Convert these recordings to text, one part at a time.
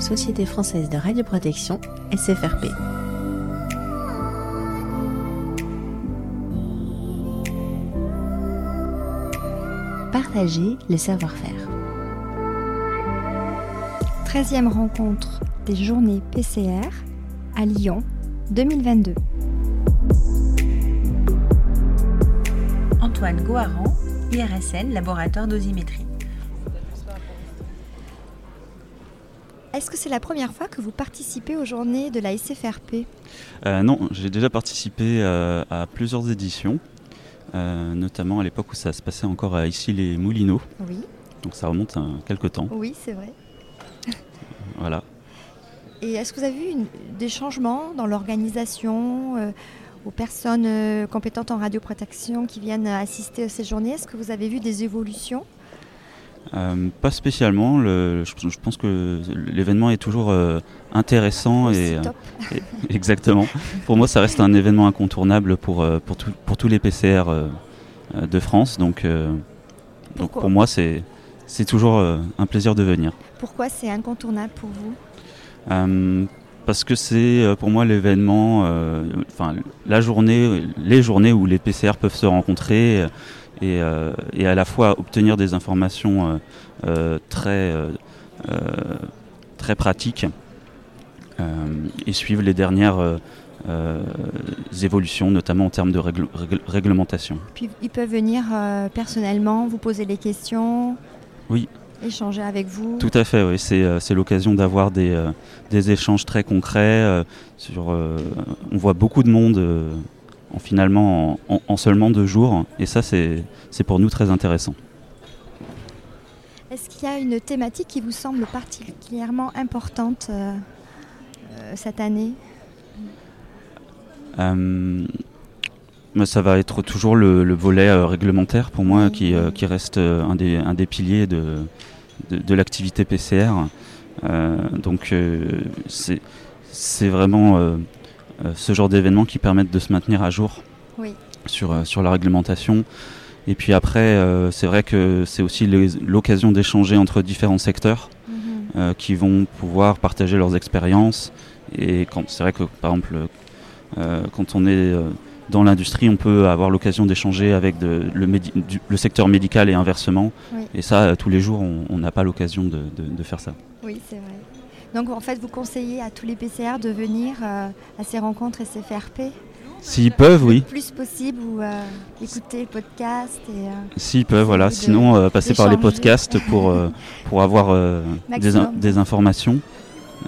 Société française de radioprotection, SFRP. Partager le savoir-faire. 13e rencontre des journées PCR à Lyon 2022. Antoine Goharan, IRSN, laboratoire dosimétrie. Est-ce que c'est la première fois que vous participez aux journées de la SFRP Euh, non, j'ai déjà participé euh, à plusieurs éditions, euh, notamment à l'époque où ça se passait encore à Issy-les-Moulineaux. Oui, Donc ça remonte à quelques temps. oui, c'est vrai. Voilà. Et est-ce que vous avez vu une- des changements dans l'organisation aux personnes compétentes en radioprotection qui viennent assister à ces journées? Est-ce que vous avez vu des évolutions? Euh, pas spécialement. le- je, je pense que l'événement est toujours euh, intéressant Aussi et euh, top exactement. Pour moi, ça reste un événement incontournable pour pour, tout- pour tous les PCR de France. Donc, donc pour moi, c'est c'est toujours un plaisir de venir. Pourquoi c'est incontournable pour vous? Parce que c'est pour moi l'événement, enfin la journée, les journées où les PCR peuvent se rencontrer et, euh, et à la fois obtenir des informations euh, euh, très très pratiques et suivre les dernières euh, évolutions, notamment en termes de règle- règle- réglementation. Puis ils peuvent venir euh, personnellement, vous poser des questions Oui. Échanger avec vous Tout à fait, oui. C'est, euh, l'occasion d'avoir des, des échanges très concrets. sur, on voit beaucoup de monde en, finalement en, en- en seulement deux jours. Et ça, c'est, pour nous très intéressant. Est-ce qu'il y a une thématique qui vous semble particulièrement importante euh, euh, cette année? Euh, ça va être toujours le, le volet euh, réglementaire pour moi Oui, qui, euh, qui reste un des, un des piliers de, de, de l'activité PCR. Donc c'est, vraiment ce genre d'événements qui permettent de se maintenir à jour Oui. sur, euh, sur la réglementation. Et puis après, euh, c'est vrai que c'est aussi l'occasion d'échanger entre différents secteurs Mhm. euh, qui vont pouvoir partager leurs expériences. Et c'est vrai que par exemple, euh, quand on est euh, dans l'industrie, on peut avoir l'occasion d'échanger avec de- le, médi- du- le secteur médical et inversement. Oui. Et ça, euh, tous les jours, on n'a pas l'occasion de, de- de faire ça. Oui, c'est vrai. Donc en fait, vous conseillez à tous les PCR de venir euh, à ces rencontres SFRP S'ils peuvent, oui. le plus possible ou euh, écouter le podcast et euh, S'ils peuvent, voilà. Sinon, passer par les podcasts pour, pour avoir des, in- Maximum. des informations.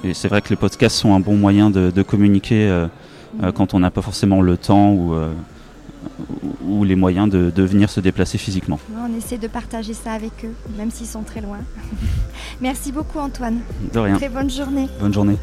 Et c'est vrai que les podcasts sont un bon moyen de communiquer euh, quand on n'a pas forcément le temps ou, euh, ou ou les moyens de, de venir se déplacer physiquement. on essaie de partager ça avec eux, même s'ils sont très loin. Merci beaucoup Antoine. De rien. Très bonne journée. Bonne journée.